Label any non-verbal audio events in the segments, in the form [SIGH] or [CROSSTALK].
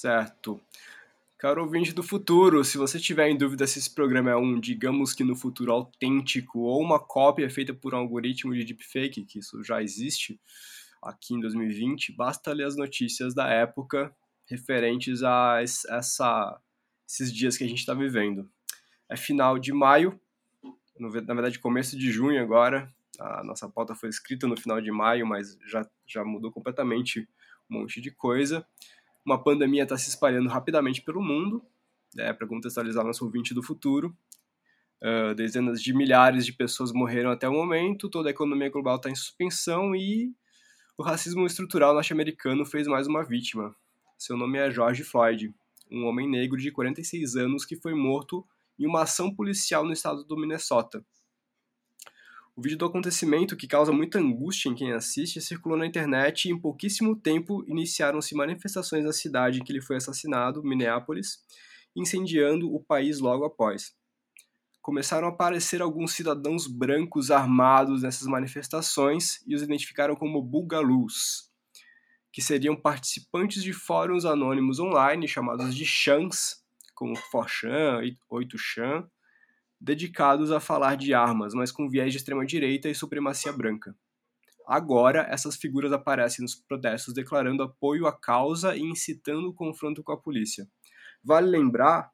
Certo. Caro ouvinte do futuro, se você tiver em dúvida se esse programa é um, digamos que no futuro, autêntico ou uma cópia feita por um algoritmo de deepfake, que isso já existe aqui em 2020, basta ler as notícias da época referentes a essa, esses dias que a gente está vivendo. É final de maio, na verdade começo de junho agora, a nossa pauta foi escrita no final de maio, mas já, já mudou completamente um monte de coisa uma pandemia está se espalhando rapidamente pelo mundo, né, para contextualizar nosso ouvinte do futuro. Uh, dezenas de milhares de pessoas morreram até o momento, toda a economia global está em suspensão e o racismo estrutural norte-americano fez mais uma vítima. Seu nome é George Floyd, um homem negro de 46 anos que foi morto em uma ação policial no estado do Minnesota. O vídeo do acontecimento, que causa muita angústia em quem assiste, circulou na internet e em pouquíssimo tempo iniciaram-se manifestações na cidade em que ele foi assassinado, Minneapolis, incendiando o país logo após. Começaram a aparecer alguns cidadãos brancos armados nessas manifestações e os identificaram como bugalus, que seriam participantes de fóruns anônimos online chamados de chans, como 4chan, 8chan, dedicados a falar de armas, mas com viés de extrema-direita e supremacia branca. Agora, essas figuras aparecem nos protestos declarando apoio à causa e incitando o confronto com a polícia. Vale lembrar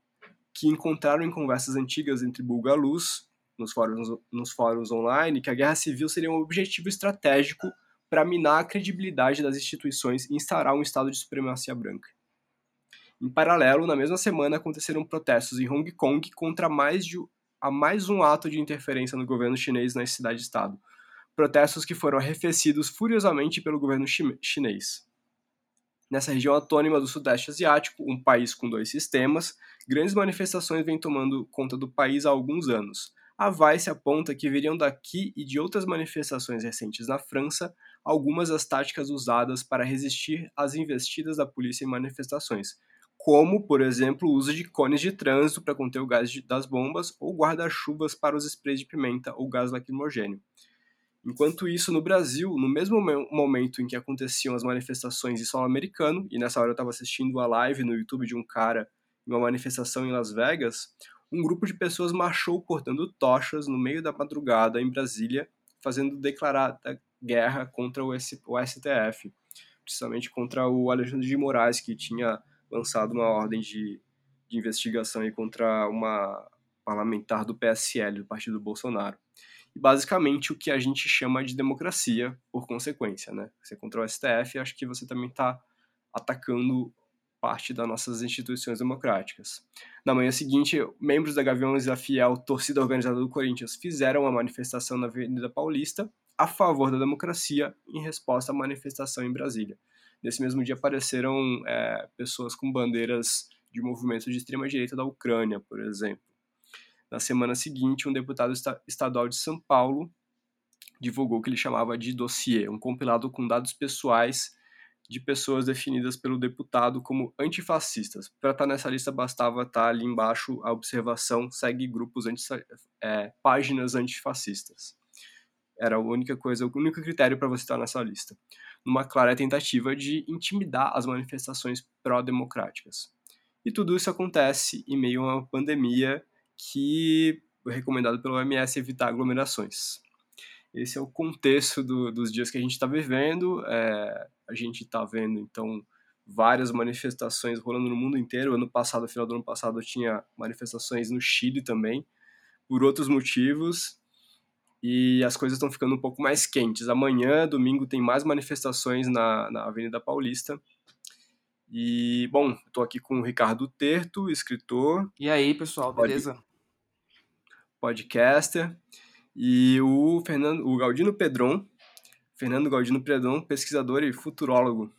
que encontraram em conversas antigas entre Bulgalus, nos fóruns, nos fóruns online, que a guerra civil seria um objetivo estratégico para minar a credibilidade das instituições e instaurar um estado de supremacia branca. Em paralelo, na mesma semana, aconteceram protestos em Hong Kong contra mais de a mais um ato de interferência no governo chinês na cidade-estado. Protestos que foram arrefecidos furiosamente pelo governo chinês. Nessa região autônoma do Sudeste Asiático, um país com dois sistemas, grandes manifestações vêm tomando conta do país há alguns anos. A Vice aponta que viriam daqui e de outras manifestações recentes na França algumas das táticas usadas para resistir às investidas da polícia em manifestações, como, por exemplo, o uso de cones de trânsito para conter o gás de, das bombas ou guarda-chuvas para os sprays de pimenta ou gás lacrimogêneo. Enquanto isso, no Brasil, no mesmo momento em que aconteciam as manifestações em solo americano, e nessa hora eu estava assistindo a live no YouTube de um cara em uma manifestação em Las Vegas, um grupo de pessoas marchou portando tochas no meio da madrugada em Brasília, fazendo declarada guerra contra o, STF, precisamente contra o Alexandre de Moraes, que tinha lançado uma ordem de, de investigação aí contra uma parlamentar do PSL, do partido Bolsonaro. E basicamente o que a gente chama de democracia, por consequência, né? Você contra o STF, acho que você também está atacando parte das nossas instituições democráticas. Na manhã seguinte, membros da Gaviões e Fiel, torcida organizada do Corinthians, fizeram uma manifestação na Avenida Paulista a favor da democracia em resposta à manifestação em Brasília. Nesse mesmo dia apareceram é, pessoas com bandeiras de movimentos de extrema-direita da Ucrânia, por exemplo. Na semana seguinte, um deputado estadual de São Paulo divulgou o que ele chamava de dossiê, um compilado com dados pessoais de pessoas definidas pelo deputado como antifascistas. Para estar nessa lista bastava estar ali embaixo a observação segue grupos anti, é, páginas antifascistas. Era a única coisa, o único critério para você estar nessa lista numa clara tentativa de intimidar as manifestações pró-democráticas. E tudo isso acontece em meio a uma pandemia que é recomendado pelo OMS evitar aglomerações. Esse é o contexto do, dos dias que a gente está vivendo. É, a gente está vendo, então, várias manifestações rolando no mundo inteiro. Ano passado, final do ano passado, tinha manifestações no Chile também, por outros motivos e as coisas estão ficando um pouco mais quentes. Amanhã, domingo, tem mais manifestações na, na Avenida Paulista. E, bom, estou aqui com o Ricardo Terto, escritor. E aí, pessoal, beleza? Podcaster. E o Fernando, o Galdino Pedron, Fernando Galdino Pedron, pesquisador e futurólogo.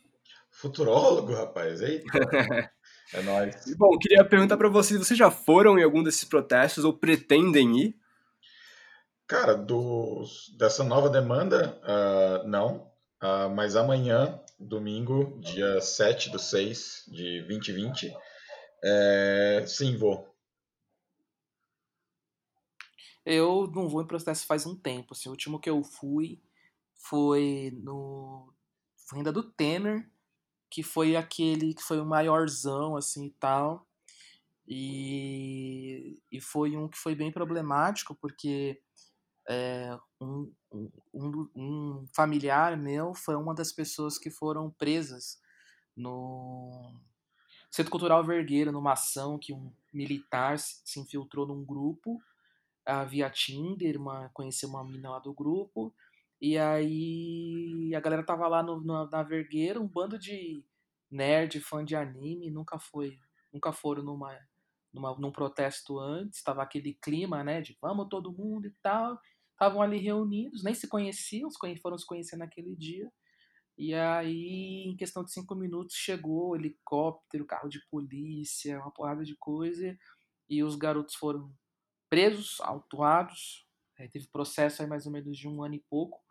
Futurólogo, rapaz, eita. [LAUGHS] é nóis. E, bom, queria perguntar para vocês, vocês já foram em algum desses protestos ou pretendem ir? Cara, dos, dessa nova demanda, uh, não. Uh, mas amanhã, domingo, dia 7 do 6 de 2020, é, sim, vou. Eu não vou em processo faz um tempo. Assim, o último que eu fui foi no. Foi ainda do Temer. que foi aquele que foi o maiorzão, assim, e tal. E, e foi um que foi bem problemático, porque é, um, um, um familiar meu foi uma das pessoas que foram presas no Centro Cultural Vergueiro, numa ação que um militar se infiltrou num grupo uh, via Tinder, uma, conheceu uma menina lá do grupo, e aí a galera tava lá no, na, na um bando de nerd, fã de anime, nunca foi, nunca foram numa, numa, num protesto antes, tava aquele clima, né, de vamos todo mundo e tal, estavam ali reunidos, nem se conheciam, foram se conhecer naquele dia, e aí, em questão de cinco minutos, chegou helicóptero, carro de polícia, uma porrada de coisa, e os garotos foram presos, autuados. É, teve processo aí mais ou menos de um ano e pouco,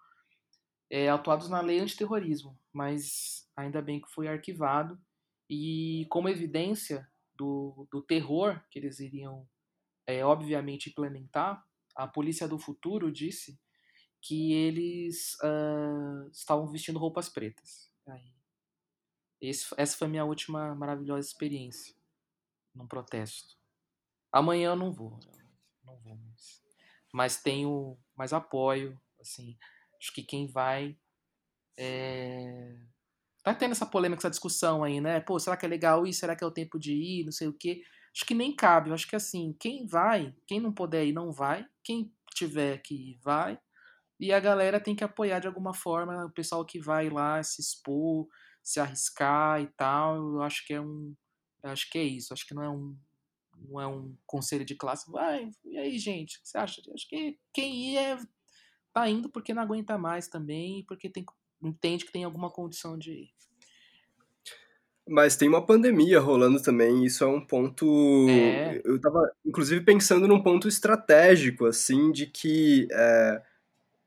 é, autuados na lei antiterrorismo, mas ainda bem que foi arquivado. E como evidência do, do terror que eles iriam, é, obviamente, implementar, a Polícia do Futuro disse que eles uh, estavam vestindo roupas pretas. Esse, essa foi a minha última maravilhosa experiência num protesto. Amanhã eu não vou, não vou mais. Mas tenho mais apoio, assim. Acho que quem vai é... tá tendo essa polêmica, essa discussão aí, né? Pô, será que é legal ir? Será que é o tempo de ir? Não sei o quê. Acho que nem cabe. acho que assim, quem vai, quem não puder ir, não vai. Quem tiver que ir, vai. E a galera tem que apoiar de alguma forma o pessoal que vai lá se expor, se arriscar e tal. Eu acho que é um. acho que é isso. Acho que não é um. Não é um conselho de classe. Vai, e aí, gente? O que você acha? Acho que quem ia é, tá indo porque não aguenta mais também, porque tem, entende que tem alguma condição de ir. Mas tem uma pandemia rolando também, isso é um ponto. É. Eu tava, inclusive, pensando num ponto estratégico, assim, de que. É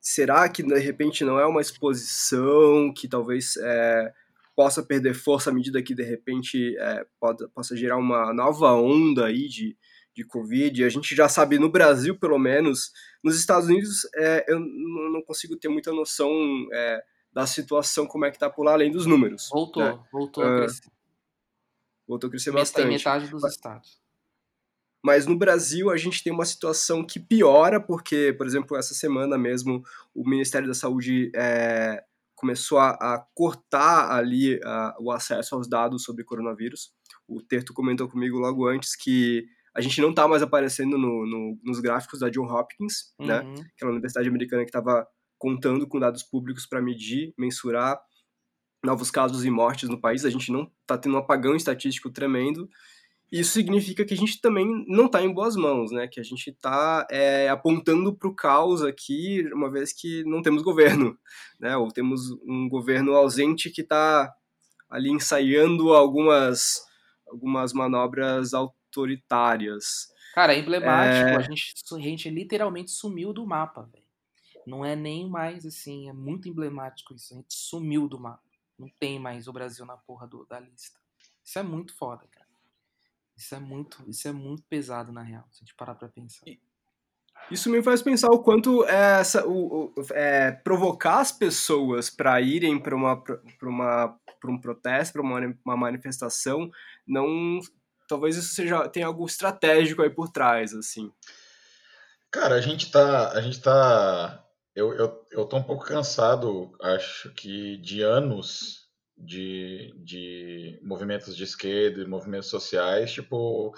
será que de repente não é uma exposição que talvez é, possa perder força à medida que de repente é, pode, possa gerar uma nova onda aí de, de Covid? A gente já sabe no Brasil, pelo menos, nos Estados Unidos é, eu não consigo ter muita noção é, da situação, como é que tá por lá, além dos números. Voltou, né? voltou a ah, crescer. Voltou a crescer bastante. metade dos estados. Mas no Brasil a gente tem uma situação que piora, porque, por exemplo, essa semana mesmo o Ministério da Saúde é, começou a, a, cortar ali a, o acesso aos dados sobre coronavírus. O Terto comentou comigo logo antes que a gente não está mais aparecendo no, no, nos gráficos da John Hopkins, né? uhum. né? Aquela universidade americana que estava contando com dados públicos para medir, mensurar novos casos e mortes no país. A gente não está tendo um apagão estatístico tremendo isso significa que a gente também não está em boas mãos, né? Que a gente está é, apontando para o caos aqui, uma vez que não temos governo, [LAUGHS] né? Ou temos um governo ausente que está ali ensaiando algumas, algumas manobras autoritárias. Cara, é emblemático. É... A, gente, a gente literalmente sumiu do mapa, velho. Não é nem mais assim, é muito emblemático isso. A gente sumiu do mapa. Não tem mais o Brasil na porra do, da lista. Isso é muito foda, cara. Isso é muito, isso é muito pesado na real, se a gente parar para pensar. Isso me faz pensar o quanto é essa, o, o é, provocar as pessoas para irem para uma, pra uma, um protesto, para uma, uma manifestação, não, talvez isso seja tenha algo estratégico aí por trás, assim. Cara, a gente tá, a gente tá, eu, eu, eu tô um pouco cansado, acho que de anos de, de movimentos de esquerda e movimentos sociais, tipo,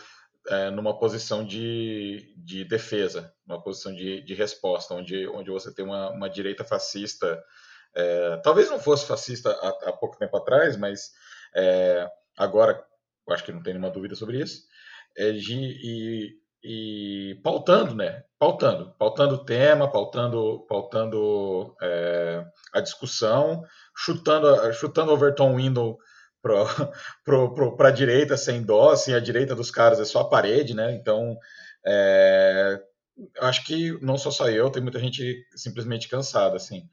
é, numa posição de, de defesa, uma posição de, de resposta, onde, onde você tem uma, uma direita fascista, é, talvez não fosse fascista há, há, pouco tempo atrás, mas é, agora, acho que não tem nenhuma dúvida sobre isso, é de, e, e pautando, né? Pautando, pautando o tema, pautando, pautando é, a discussão, chutando, chutando Overton Window para a direita sem dó, assim, a direita dos caras é só a parede, né? Então, é, acho que não sou só eu, tem muita gente simplesmente cansada, assim.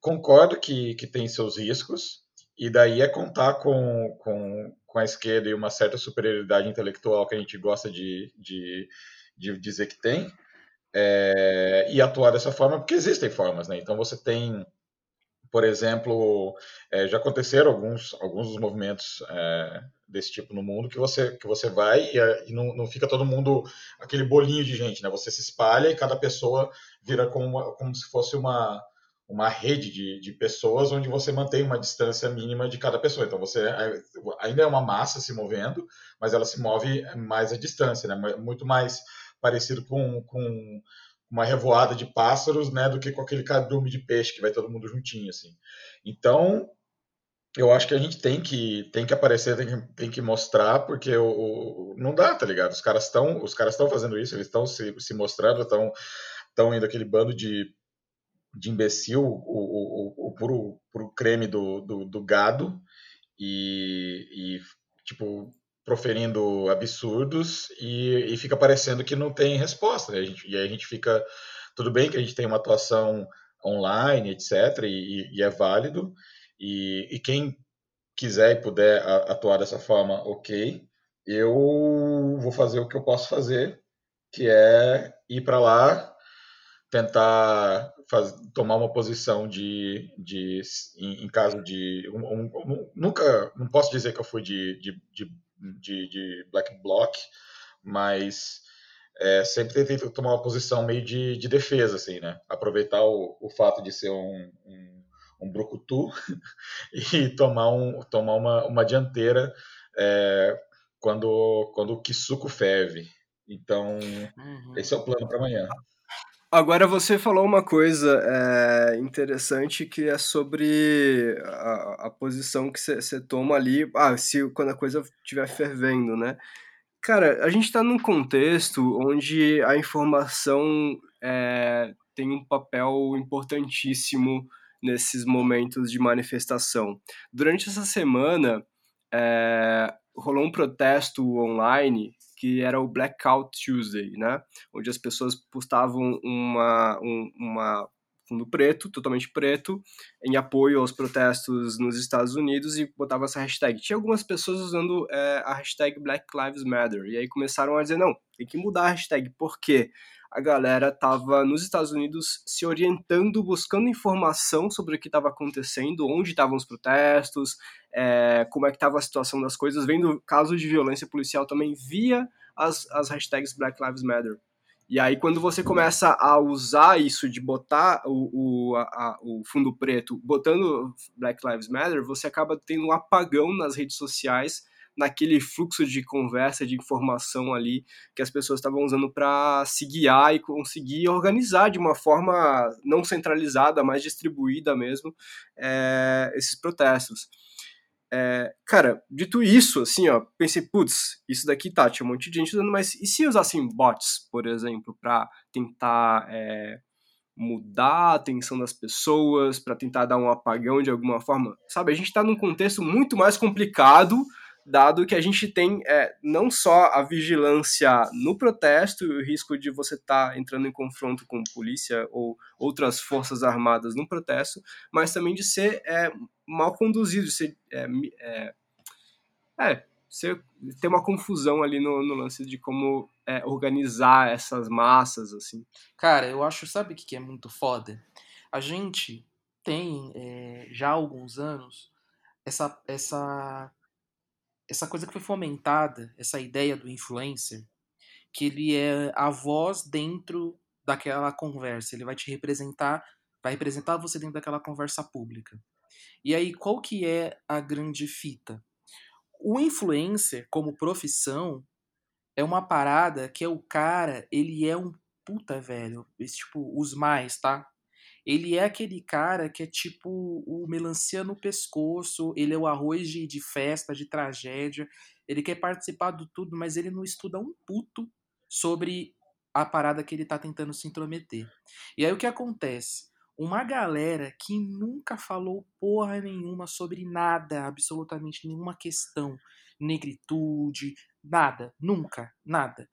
Concordo que, que tem seus riscos, e daí é contar com, com, com a esquerda e uma certa superioridade intelectual que a gente gosta de, de, de dizer que tem, é, e atuar dessa forma, porque existem formas, né? Então você tem por exemplo, é, já aconteceram alguns, alguns dos movimentos é, desse tipo no mundo que você, que você vai e, e não, não, fica todo mundo aquele bolinho de gente, né? Você se espalha e cada pessoa vira como, uma, como se fosse uma, uma rede de, de pessoas onde você mantém uma distância mínima de cada pessoa. Então você é, ainda é uma massa se movendo, mas ela se move mais à distância, né? Muito mais parecido com, com uma revoada de pássaros, né, do que com aquele cardume de peixe que vai todo mundo juntinho assim. Então, eu acho que a gente tem que tem que aparecer, tem que, tem que mostrar, porque o, o não dá, tá ligado? Os caras estão os caras estão fazendo isso, eles estão se, se mostrando, estão estão indo aquele bando de, de imbecil, o, o, o, puro, puro creme do, do, do gado e, e tipo proferindo absurdos e, e, fica parecendo que não tem resposta. Né? Gente, e aí a gente fica. Tudo bem que a gente tem uma atuação online, etc., e, e é válido, e, quem quiser e puder atuar dessa forma, ok. Eu vou fazer o que eu posso fazer, que é ir para lá, tentar faz, tomar uma posição de, de em, em caso de um, um, nunca não posso dizer que eu fui de, de, de de, de black bloc, mas é, sempre tentei tomar uma posição meio de, de defesa, assim, né? Aproveitar o, o fato de ser um, um, um brucutu [LAUGHS] e tomar, um, tomar uma, uma dianteira é, quando, quando o Kisuko ferve. Então, uhum. esse é o plano para amanhã. Agora você falou uma coisa é, interessante que é sobre a, a posição que você toma ali, ah, se quando a coisa estiver fervendo, né? Cara, a gente está num contexto onde a informação é, tem um papel importantíssimo nesses momentos de manifestação. Durante essa semana, é, rolou um protesto online que era o Blackout Tuesday, né? Onde as pessoas postavam uma, um, uma fundo preto, totalmente preto, em apoio aos protestos nos Estados Unidos e botava essa hashtag. Tinha algumas pessoas usando é, a hashtag Black Lives Matter, e aí começaram a dizer, não, tem que mudar a hashtag, por quê? A galera estava nos Estados Unidos se orientando, buscando informação sobre o que estava acontecendo, onde estavam os protestos, é, como é que estava a situação das coisas, vendo casos de violência policial também via as, as hashtags Black Lives Matter. E aí, quando você começa a usar isso de botar o, o, a, o fundo preto, botando Black Lives Matter, você acaba tendo um apagão nas redes sociais naquele fluxo de conversa, de informação ali que as pessoas estavam usando para se guiar e conseguir organizar de uma forma não centralizada, mais distribuída mesmo, é, esses protestos. É, cara, dito isso, assim, ó, pensei, putz, isso daqui tá, tinha um monte de gente usando, mas e se usassem bots, por exemplo, para tentar é, mudar a atenção das pessoas, para tentar dar um apagão de alguma forma? Sabe, a gente tá num contexto muito mais complicado dado que a gente tem é, não só a vigilância no protesto o risco de você estar tá entrando em confronto com polícia ou outras forças armadas no protesto, mas também de ser é, mal conduzido, de ser, é, é, é ser, ter uma confusão ali no, no lance de como é, organizar essas massas, assim. Cara, eu acho, sabe o que é muito foda? A gente tem é, já há alguns anos essa, essa essa coisa que foi fomentada, essa ideia do influencer, que ele é a voz dentro daquela conversa, ele vai te representar, vai representar você dentro daquela conversa pública. E aí, qual que é a grande fita? O influencer, como profissão, é uma parada que é o cara, ele é um puta, velho. Esse, tipo, os mais, tá? Ele é aquele cara que é tipo o melancia no pescoço, ele é o arroz de, de festa, de tragédia. Ele quer participar do tudo, mas ele não estuda um puto sobre a parada que ele tá tentando se intrometer. E aí o que acontece? Uma galera que nunca falou porra nenhuma sobre nada, absolutamente nenhuma questão, negritude, nada, nunca, nada.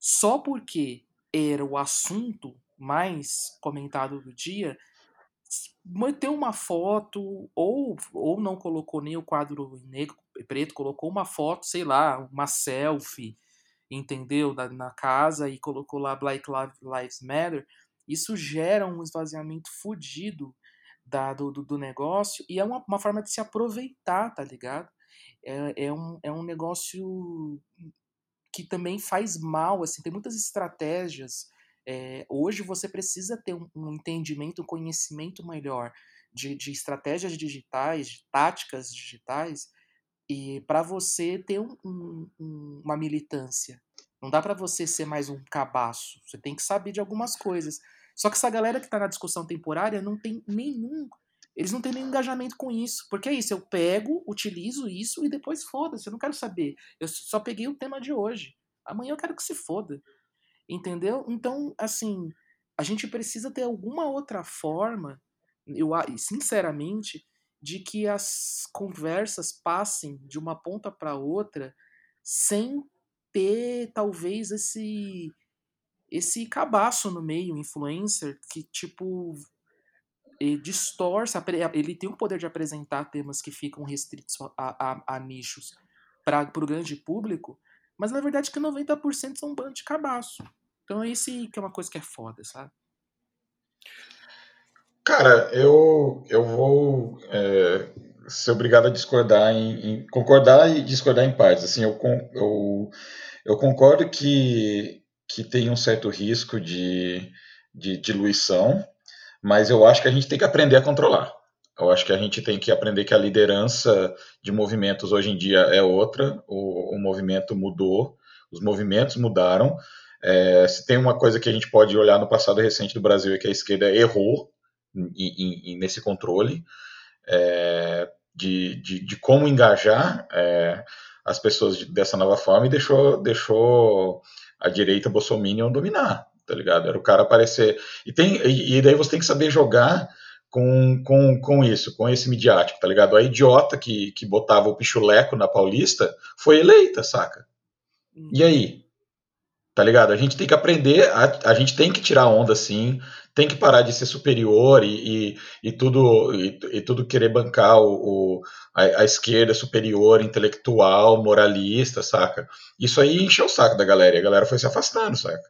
Só porque era o assunto mais comentado do dia, meteu uma foto, ou, ou não colocou nem o quadro negro preto, colocou uma foto, sei lá, uma selfie, entendeu? Na, na casa e colocou lá Black Lives Matter, isso gera um esvaziamento fodido do, do negócio e é uma, uma forma de se aproveitar, tá ligado? É, é, um, é um negócio que também faz mal, assim, tem muitas estratégias. É, hoje você precisa ter um, um entendimento, um conhecimento melhor de, de estratégias digitais, de táticas digitais, e para você ter um, um, uma militância. Não dá para você ser mais um cabaço. Você tem que saber de algumas coisas. Só que essa galera que está na discussão temporária não tem nenhum. Eles não têm nenhum engajamento com isso. Porque é isso, eu pego, utilizo isso e depois foda-se. Eu não quero saber. Eu só peguei o tema de hoje. Amanhã eu quero que se foda. Entendeu? Então, assim, a gente precisa ter alguma outra forma, eu sinceramente, de que as conversas passem de uma ponta para outra sem ter talvez esse esse cabaço no meio, influencer, que tipo ele distorce, ele tem o poder de apresentar temas que ficam restritos a, a, a nichos para o grande público, mas na verdade que 90% são um bando de cabaço. Então esse que é uma coisa que é foda, sabe? Cara, eu, eu vou é, ser obrigado a discordar em, em, concordar e discordar em partes. Assim, eu, eu, eu concordo que que tem um certo risco de, de diluição, mas eu acho que a gente tem que aprender a controlar. Eu acho que a gente tem que aprender que a liderança de movimentos hoje em dia é outra, o, o movimento mudou, os movimentos mudaram. É, se tem uma coisa que a gente pode olhar no passado recente do Brasil é que a esquerda errou em, em, nesse controle é, de, de, de, como engajar é, as pessoas dessa nova forma e deixou, deixou a direita bolsominion dominar, tá ligado? Era o cara aparecer. E, tem, e, e daí você tem que saber jogar com, com, com isso, com esse midiático, tá ligado? A idiota que, que botava o pichuleco na Paulista foi eleita, saca? E aí? Tá ligado? A gente tem que aprender, a, a gente tem que tirar onda sim, tem que parar de ser superior e, e, e tudo e, e, tudo querer bancar o, o a, a, esquerda superior, intelectual, moralista, saca? Isso aí encheu o saco da galera e a galera foi se afastando, saca?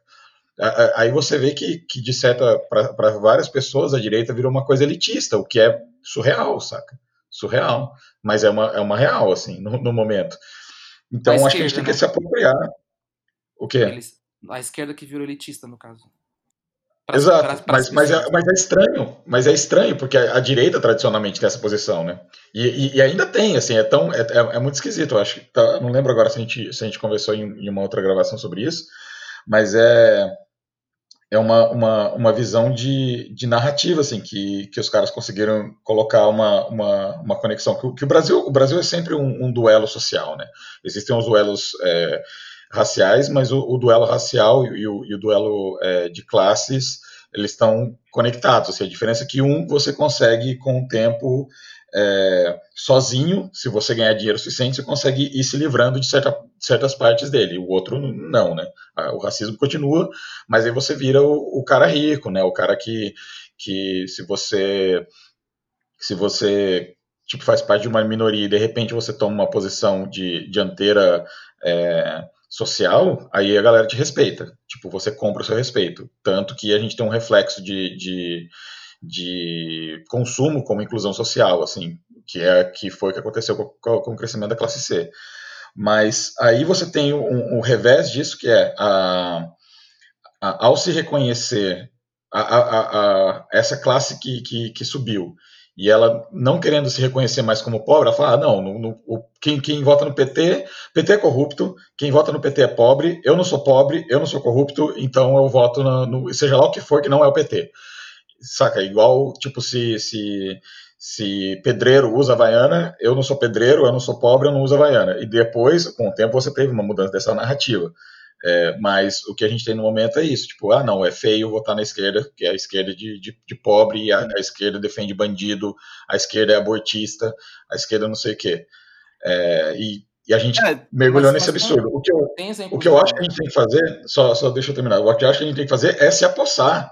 Aí você vê que, que de certa, para várias pessoas, a direita virou uma coisa elitista, o que é surreal, saca? Surreal. Mas é uma, é uma real, assim, no, no momento. Então, acho que a gente tem que né? se apropriar. O quê? Eles, a esquerda que virou elitista, no caso. Pra, Exato, pra, pra mas, mas, é, mas é estranho, mas é estranho, porque a, a direita tradicionalmente tem essa posição, né? E, e, e, ainda tem, assim, é tão. É, é, é muito esquisito, eu acho. Tá, não lembro agora se a gente, se a gente conversou em, em uma outra gravação sobre isso, mas é é uma, uma, uma visão de, de narrativa assim que, que os caras conseguiram colocar uma, uma, uma conexão que, que o Brasil o Brasil é sempre um, um duelo social né existem os duelos é, raciais, mas o, o duelo racial e o, e o duelo é, de classes eles estão conectados. Assim, a diferença é que um você consegue com o tempo é, sozinho, se você ganhar dinheiro suficiente, você consegue ir se livrando de certa, certas partes dele. O outro não, né? O racismo continua, mas aí você vira o, o cara rico, né? O cara que, que se você se você tipo faz parte de uma minoria e de repente você toma uma posição de dianteira é, social, aí a galera te respeita. Tipo, você compra o seu respeito. Tanto que a gente tem um reflexo de, de, de consumo como inclusão social, assim, que é que foi o que aconteceu com, com o crescimento da classe C. Mas aí você tem o revés disso, que é a, a, ao se reconhecer a, essa classe que, que, que subiu e ela não querendo se reconhecer mais como pobre, ela fala: ah, não, no, no, quem, quem vota no PT, PT é corrupto, quem vota no PT é pobre, eu não sou pobre, eu não sou corrupto, então eu voto no, no seja lá o que for que não é o PT. Saca? Igual, tipo, se, se, se pedreiro usa Havaiana, eu não sou pedreiro, eu não sou pobre, eu não uso Havaiana. E depois, com o tempo, você teve uma mudança dessa narrativa. É, mas o que a gente tem no momento é isso, tipo, ah, não, é feio votar na esquerda, que é a esquerda de, de, de pobre, a, a, esquerda defende bandido, a esquerda é abortista, a esquerda não sei o quê. É, e, e, a gente é, mergulhou mas, nesse mas absurdo. O que, eu, o que eu acho que a gente tem que fazer, só, só deixa eu terminar, o que eu acho que a gente tem que fazer é se apossar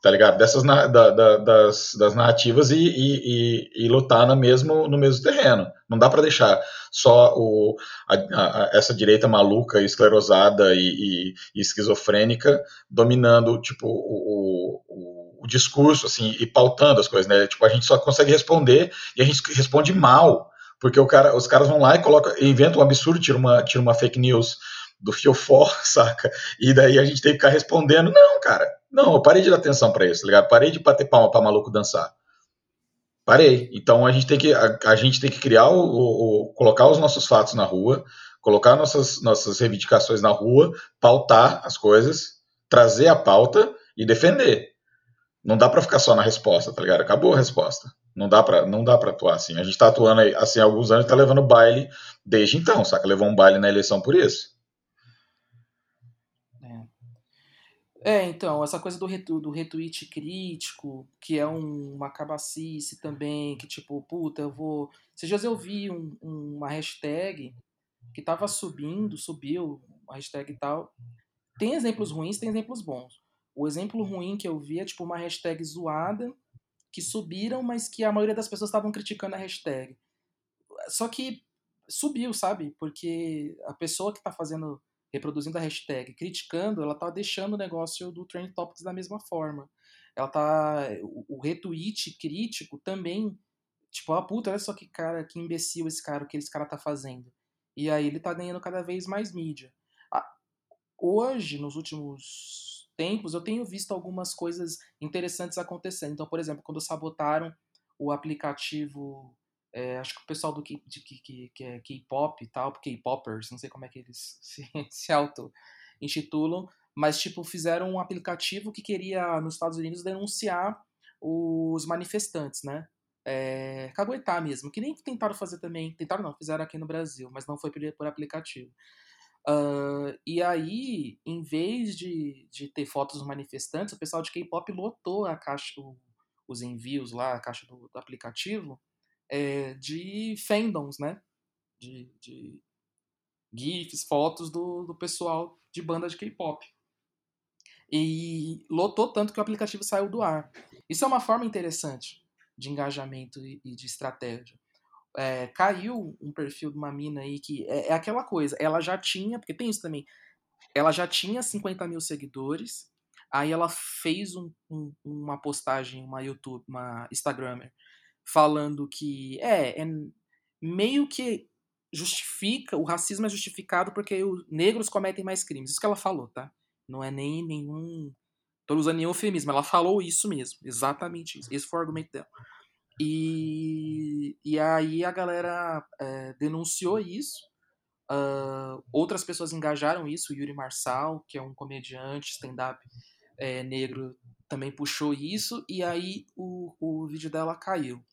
tá ligado? Dessas da, da, das, das narrativas e, e, e, e, lutar no mesmo, no mesmo terreno. Não dá para deixar só o, a, a, essa direita maluca, esclerosada e, esquizofrênica dominando tipo o, o, o, discurso, assim, e pautando as coisas, né? Tipo, a gente só consegue responder e a gente responde mal, porque o cara, os caras vão lá e colocam, inventam um absurdo, tira uma, tira uma fake news do fiofó, [LAUGHS] saca? E daí a gente tem que ficar respondendo, não, cara, não, eu parei de dar atenção para isso, tá ligado? Parei de bater palma para maluco dançar. Parei. Então a gente tem que, a, a gente tem que criar o, o, colocar os nossos fatos na rua, colocar nossas, nossas reivindicações na rua, pautar as coisas, trazer a pauta e defender. Não dá para ficar só na resposta, tá ligado? Acabou a resposta. Não dá para não dá para atuar assim. A gente tá atuando assim há alguns anos tá levando baile desde então, saca? Levou um baile na eleição por isso. É, então, essa coisa do, retu, do retweet crítico, que é um, uma cabacice também, que tipo, puta, eu vou. Esses dias eu vi um, uma hashtag que tava subindo, subiu, uma hashtag e tal. Tem exemplos ruins, tem exemplos bons. O exemplo ruim que eu vi é tipo uma hashtag zoada, que subiram, mas que a maioria das pessoas estavam criticando a hashtag. Só que subiu, sabe? Porque a pessoa que tá fazendo reproduzindo a hashtag, criticando, ela tá deixando o negócio do Trend Topics da mesma forma. Ela tá. O, o retweet crítico também. Tipo, ah, puta, olha só que cara, que imbecil esse cara, o que esse cara tá fazendo. E aí ele tá ganhando cada vez mais mídia. Hoje, nos últimos tempos, eu tenho visto algumas coisas interessantes acontecendo. Então, por exemplo, quando sabotaram o aplicativo é, acho que o pessoal do que, de, que, que é K-pop e tal, K-popers, não sei como é que eles [LAUGHS] se, se auto-intitulam, mas tipo, fizeram um aplicativo que queria, nos Estados Unidos, denunciar os manifestantes, né? É, caguetar mesmo, que nem tentaram fazer também, tentaram não, fizeram aqui no Brasil, mas não foi por, por aplicativo. Uh, e aí, em vez de, de ter fotos dos manifestantes, o pessoal de K-pop lotou a caixa, o, os envios lá, a caixa do, do aplicativo, é, de fandoms, né? De, de GIFs, fotos do, do pessoal de banda de K-pop. E lotou tanto que o aplicativo saiu do ar. Isso é uma forma interessante de engajamento e, e de estratégia. É, caiu um perfil de uma mina aí que é, é, aquela coisa, ela já tinha, porque tem isso também, ela já tinha 50 mil seguidores, aí ela fez um, um, uma postagem, uma YouTube, uma Instagrammer, falando que é, é meio que justifica, o racismo é justificado porque os negros cometem mais crimes. Isso que ela falou, tá? Não é nem nenhum. Tô usando nenhum eufemismo, ela falou isso mesmo, exatamente isso. Esse foi o argumento dela. E, e aí a galera é, denunciou isso. Uh, outras pessoas engajaram isso. O Yuri Marçal, que é um comediante, stand-up é, negro, também puxou isso. E aí o, o vídeo dela caiu.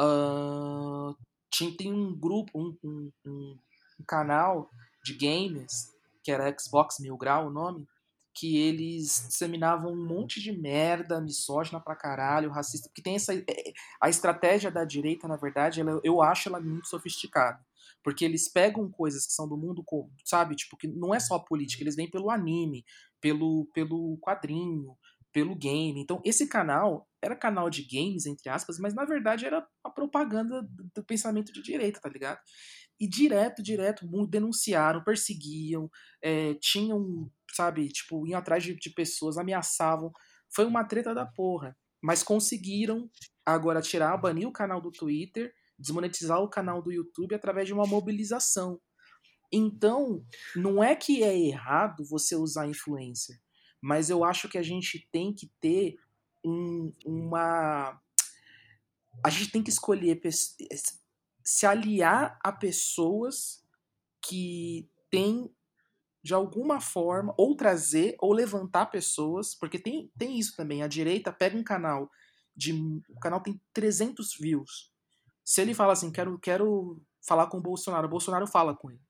Uh, tinha, tem um grupo, um, um, um, canal de games, que era Xbox Mil Grau o nome, que eles disseminavam um monte de merda, misógina pra caralho, racista, porque tem essa. É, a estratégia da direita, na verdade, ela, eu acho ela muito sofisticada. Porque eles pegam coisas que são do mundo, sabe? Tipo, que não é só política, eles vêm pelo anime, pelo, pelo quadrinho, pelo game. Então, esse canal era canal de games, entre aspas, mas na verdade era a propaganda do pensamento de direita, tá ligado? E direto, direto, denunciaram, perseguiam, é, tinham, sabe, tipo, iam atrás de, de pessoas, ameaçavam. Foi uma treta da porra. Mas conseguiram agora tirar, banir o canal do Twitter, desmonetizar o canal do YouTube através de uma mobilização. Então, não é que é errado você usar influencer mas eu acho que a gente tem que ter um, uma. A gente tem que escolher se aliar a pessoas que têm de alguma forma, ou trazer, ou levantar pessoas, porque tem, tem isso também. A direita pega um canal, de, o canal tem 300 views. Se ele fala assim, quero, quero falar com o Bolsonaro, o Bolsonaro fala com ele.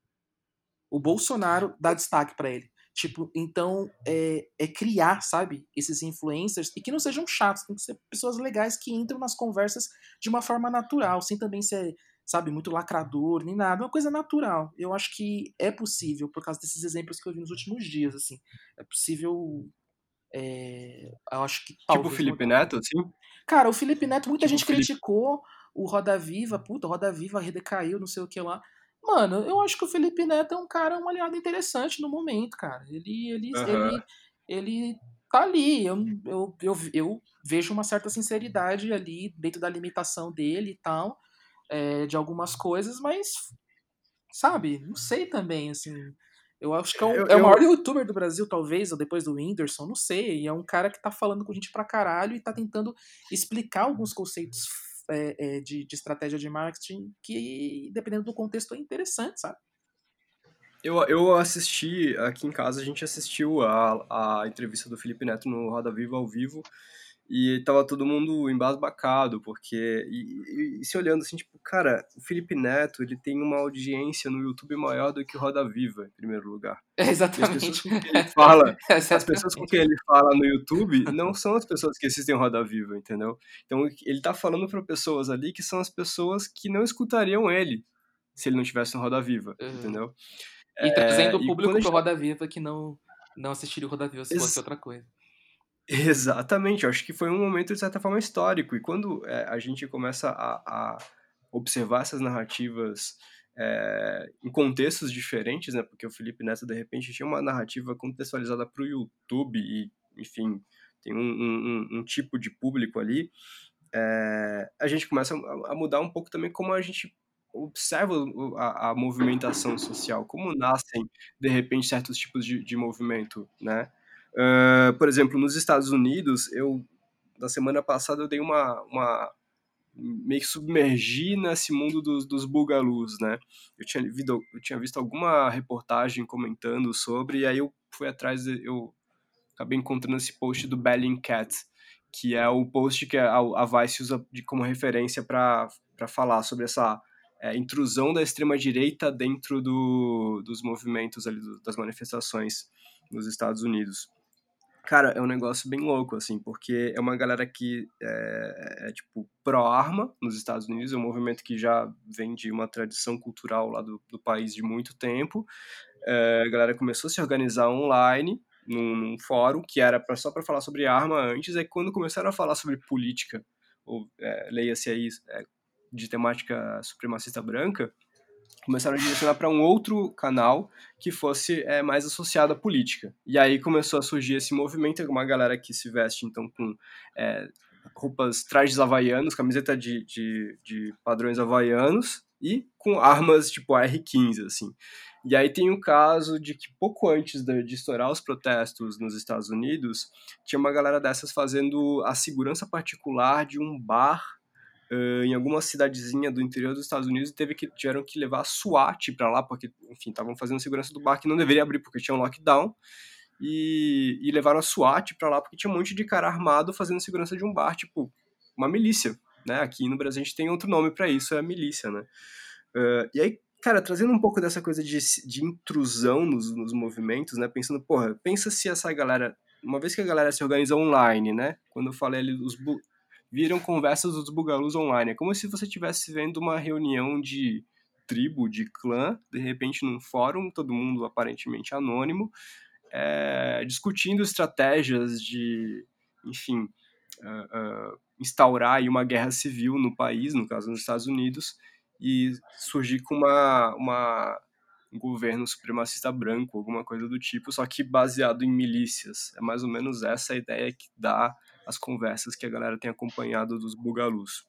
O Bolsonaro dá destaque para ele. Tipo, então é, é, criar, sabe, esses influencers e que não sejam chatos, tem que ser pessoas legais que entram nas conversas de uma forma natural, sem também ser, sabe, muito lacrador nem nada, uma coisa natural. Eu acho que é possível, por causa desses exemplos que eu vi nos últimos dias, assim. É possível. É, eu acho que. Tipo o Felipe Neto, assim? Cara, o Felipe Neto, muita tipo gente Felipe... criticou o Roda Viva, puta, Roda Viva decaiu, não sei o que lá. Mano, eu acho que o Felipe Neto é um cara, um aliado interessante no momento, cara. Ele, ele, uhum. ele, ele tá ali. Eu, eu, eu, eu vejo uma certa sinceridade ali dentro da limitação dele e tal, é, de algumas coisas, mas, sabe, não sei também, assim. Eu acho que é, um, eu, é o maior eu... youtuber do Brasil, talvez, ou depois do Whindersson, não sei. E é um cara que tá falando com gente pra caralho e tá tentando explicar alguns conceitos é, é, de, de estratégia de marketing que, dependendo do contexto, é interessante, sabe? Eu, eu assisti, aqui em casa a gente assistiu a, a entrevista do Felipe Neto no Roda Viva ao vivo e tava todo mundo embasbacado, porque. E, e, e, se olhando assim, tipo, cara, o Felipe Neto ele tem uma audiência no YouTube maior do que o Roda Viva, em primeiro lugar. É [LAUGHS] exatamente. As pessoas com quem ele fala, [LAUGHS] as pessoas com quem ele fala no YouTube não são as pessoas que assistem Roda Viva, entendeu? Então ele tá falando para pessoas ali que são as pessoas que não escutariam ele se ele não tivesse no Roda Viva, uhum. entendeu? E trazendo é, o público pro Roda Viva que não, não assistiria o Roda Viva se Ex fosse outra coisa. Exatamente, eu acho que foi um momento de certa forma histórico. E quando é, a gente começa a, a, observar essas narrativas é, em contextos diferentes, né? Porque o Felipe Neto, de repente, tinha uma narrativa contextualizada para o YouTube e, enfim, tem um, um, um, tipo de público ali. É, a gente começa a mudar um pouco também como a gente observa a, a movimentação social, como nascem, de repente, certos tipos de, de movimento, né? Uh, por exemplo, nos Estados Unidos, eu na semana passada eu dei uma, uma meio que submergi nesse mundo dos, dos bugalus, né? Eu tinha, visto, eu tinha visto alguma reportagem comentando sobre, e aí eu fui atrás, eu acabei encontrando esse post do Bellingcat, que é o post que a, a Vice usa de, como referência para falar sobre essa é, intrusão da extrema-direita dentro do, dos movimentos ali, do, das manifestações nos Estados Unidos. Cara, é um negócio bem louco, assim, porque é uma galera que é, é tipo, pró-arma nos Estados Unidos, é um movimento que já vem de uma tradição cultural lá do, do país de muito tempo. É, a galera começou a se organizar online, num, num fórum, que era pra, só para falar sobre arma antes, é quando começaram a falar sobre política, ou é, leia-se aí, é, de temática supremacista branca, começaram a direcionar para um outro canal que fosse é, mais associado à política. E aí começou a surgir esse movimento, uma galera que se veste então com é, roupas, trajes havaianos, camiseta de, de, de, padrões havaianos e com armas tipo AR-15, assim. E aí tem o caso de que pouco antes de, de estourar os protestos nos Estados Unidos, tinha uma galera dessas fazendo a segurança particular de um bar uh, em alguma cidadezinha do interior dos Estados Unidos teve que tiveram que levar a SWAT para lá porque enfim estavam fazendo segurança do bar que não deveria abrir porque tinha um lockdown e, e levaram a SWAT para lá porque tinha um monte de cara armado fazendo segurança de um bar tipo uma milícia né? Aqui no Brasil a gente tem outro nome para isso é a milícia né? Uh, e aí cara trazendo um pouco dessa coisa de, de intrusão nos, nos movimentos né? Pensando porra pensa se essa galera uma vez que a galera se organiza online, né? Quando eu falei ali dos viram conversas dos bugalus online. É como se você estivesse vendo uma reunião de tribo, de clã, de repente num fórum, todo mundo aparentemente anônimo, é, discutindo estratégias de, enfim, uh, uh, instaurar uma guerra civil no país, no caso nos Estados Unidos, e surgir com uma, uma um governo supremacista branco, alguma coisa do tipo, só que baseado em milícias. É mais ou menos essa a ideia que dá as conversas que a galera tem acompanhado dos bugalus.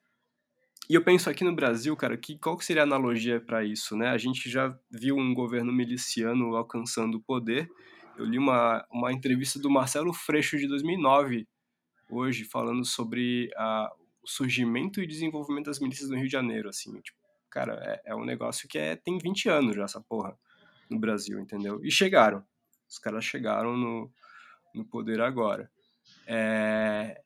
E eu penso aqui no Brasil, cara, que qual que seria a analogia para isso, né? A gente já viu um governo miliciano alcançando o poder. Eu li uma, uma entrevista do Marcelo Freixo de 2009, hoje, falando sobre a, o surgimento e desenvolvimento das milícias no Rio de Janeiro, assim. Tipo, cara, é, é um negócio que é, tem 20 anos já, essa porra, no Brasil, entendeu? E chegaram. Os caras chegaram no, no poder agora. É...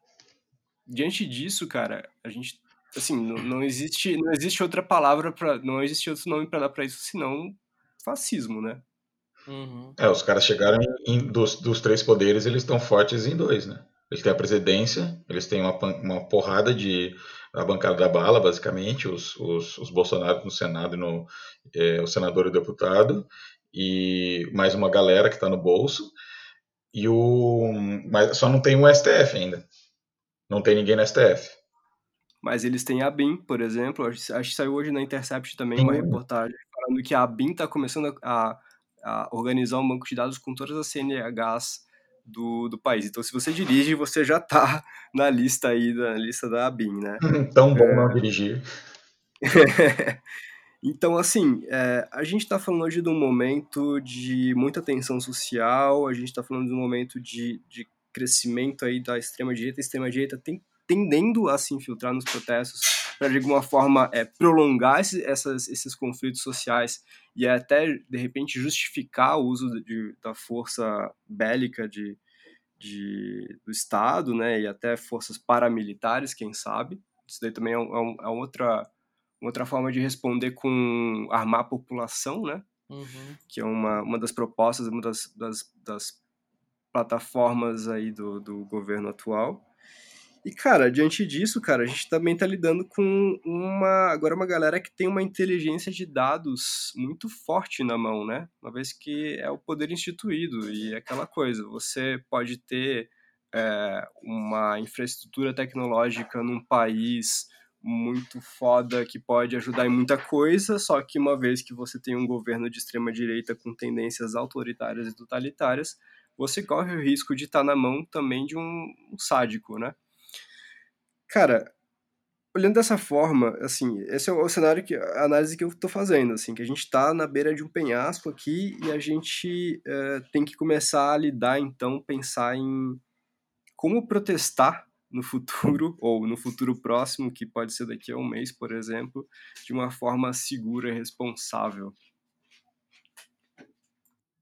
Diante disso, cara, a gente assim, não, não, existe não existe outra palavra para não existe outro nome para dar para isso senão fascismo, né? Uhum. É, os caras chegaram em, dos, dos três poderes, eles estão fortes em dois, né? Eles têm a presidência, eles têm uma, uma porrada de a bancada da bala, basicamente, os, os, os Bolsonaro no Senado e no é, o senador e o deputado, e mais uma galera que está no bolso. E o. Mas só não tem um STF ainda. Não tem ninguém no STF. Mas eles têm a BIM, por exemplo. Acho, que saiu hoje na Intercept também uma reportagem falando que a BIM está começando a, a, organizar um banco de dados com todas as CNHs do, do país. Então, se você dirige, você já está [LAUGHS] na lista aí, na lista da ABIN, né? [LAUGHS] Tão bom é... não dirigir. [LAUGHS] então, assim, é, a gente está falando hoje de um momento de muita tensão social, a gente está falando de um momento de, de crescimento aí da extrema-direita. A extrema-direita tem, tendendo a se infiltrar nos protestos para, de alguma forma, é, prolongar esse, essas, esses conflitos sociais e até, de repente, justificar o uso de, da força bélica de, de, do Estado, né, e até forças paramilitares, quem sabe. Isso daí também é, um, é, é outra, outra forma de responder com armar a população, né, uhum. que é uma, uma das propostas, uma das, das, das plataformas aí do, do governo atual. E, cara, diante disso, cara, a gente também tá lidando com uma. Agora, uma galera que tem uma inteligência de dados muito forte na mão, né? Uma vez que é o poder instituído e é aquela coisa. Você pode ter é, uma infraestrutura tecnológica num país muito foda que pode ajudar em muita coisa, só que uma vez que você tem um governo de extrema direita com tendências autoritárias e totalitárias, você corre o risco de estar tá na mão também de um, um sádico, né? Cara, olhando dessa forma, assim, esse é o cenário que a análise que eu estou fazendo, assim, que a gente está na beira de um penhasco aqui e a gente é, tem que começar a lidar, então, pensar em como protestar no futuro [LAUGHS] ou no futuro próximo, que pode ser daqui a um mês, por exemplo, de uma forma segura e responsável.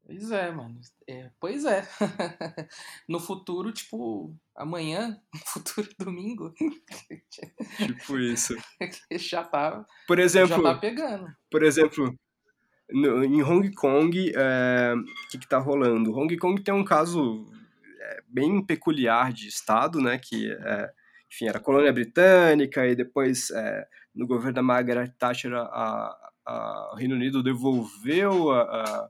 Pois é, mano. É, pois é. [LAUGHS] no futuro, tipo, amanhã, [LAUGHS] no futuro domingo. tipo isso. já tá. Por exemplo. Já tá pegando. Por exemplo, no, em Hong Kong, o é, que, que tá rolando? Hong Kong tem um caso é, bem peculiar de Estado, né? Que é, enfim, era colônia britânica e depois, é, no governo da Margaret Thatcher, a, a, o Reino Unido devolveu a, a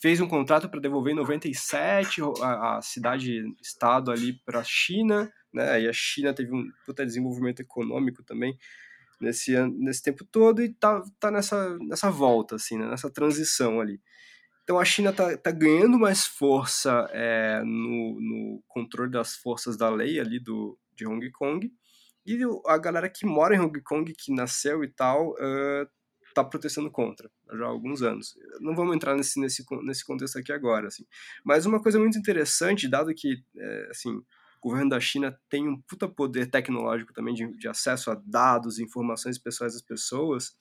fez um contrato para devolver em 97 a, a cidade-estado ali para a China, né? E a China teve um puta desenvolvimento econômico também nesse, nesse tempo todo e tá, tá nessa, nessa volta, assim, né? nessa transição ali. Então a China tá, tá ganhando mais força é, no, no controle das forças da lei ali do, de Hong Kong, e a galera que mora em Hong Kong, que nasceu e tal, está protestando contra já há alguns anos. Não vamos entrar nesse, nesse, nesse contexto aqui agora, assim. Mas uma coisa muito interessante, dado que, é, assim, o governo da China tem um puta poder tecnológico também de, de acesso a dados, informações pessoais das pessoas,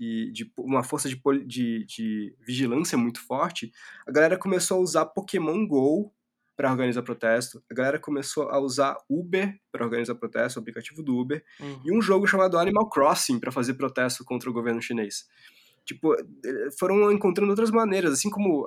e de uma força de, de, de vigilância muito forte, a galera começou a usar Pokémon GO para organizar protesto. A galera começou a usar Uber para organizar protesto, o aplicativo do Uber, uhum. e um jogo chamado Animal Crossing para fazer protesto contra o governo chinês. Tipo, eh, foram encontrando outras maneiras, assim como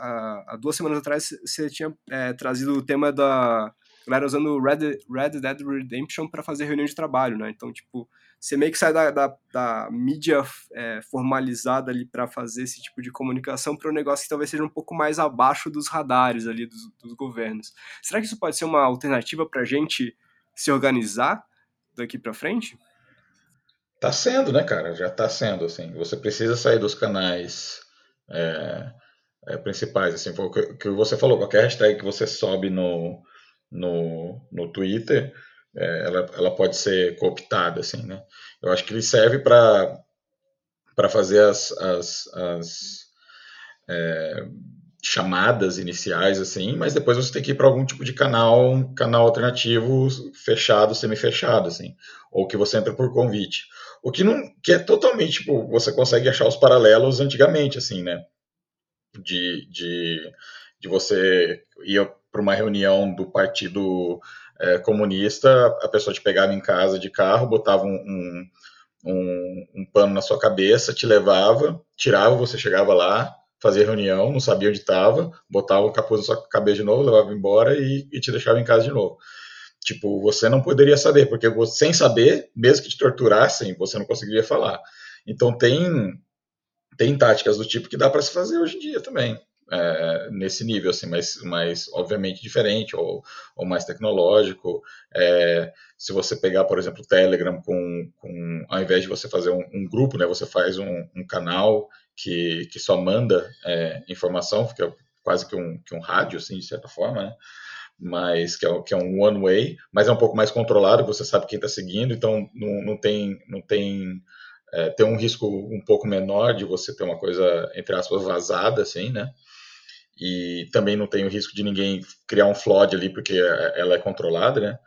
há duas semanas atrás você tinha é, trazido o tema da galera usando Red, Red Dead Redemption para fazer reunião de trabalho, né? Então, tipo, você meio que sai da, da, da mídia é, formalizada ali para fazer esse tipo de comunicação para um negócio que talvez seja um pouco mais abaixo dos radares ali dos, dos governos. Será que isso pode ser uma alternativa para a gente se organizar daqui para frente? Tá sendo, né, cara? Já tá sendo, assim. Você precisa sair dos canais é, é, principais, assim. O que, que, você falou, qualquer hashtag que você sobe no, no, no Twitter, é, ela, ela pode ser cooptada, assim, né? Eu acho que ele serve para fazer as, as, as é, chamadas iniciais, assim, mas depois você tem que ir para algum tipo de canal, um canal alternativo fechado, semi-fechado, assim, ou que você entra por convite. O que não, que é totalmente, tipo, você consegue achar os paralelos antigamente, assim, né? De, de, de você ir para uma reunião do partido é, comunista, a pessoa te pegava em casa de carro, botava um, um, um, um pano na sua cabeça, te levava, tirava, você chegava lá, fazia reunião, não sabia onde estava, botava o capuz na sua cabeça de novo, levava embora e, e, te deixava em casa de novo. Tipo, você não poderia saber, porque você, sem saber, mesmo que te torturassem, você não conseguiria falar. Então tem tem táticas do tipo que dá para se fazer hoje em dia também é, nesse nível, assim, mas, mas obviamente diferente ou, ou mais tecnológico. É, se você pegar, por exemplo, o Telegram, com, com, ao invés de você fazer um, um grupo, né, você faz um, um, canal que, que só manda é, informação, fica, quase que um, que um rádio, assim, de certa forma, né? mas que é, que é um one way, mas é um pouco mais controlado, você sabe quem está seguindo, então não, não tem, não tem, é, tem um risco um pouco menor de você ter uma coisa, entre aspas, vazada, assim, né? E também não tem o risco de ninguém criar um flood ali, porque ela é controlada, né?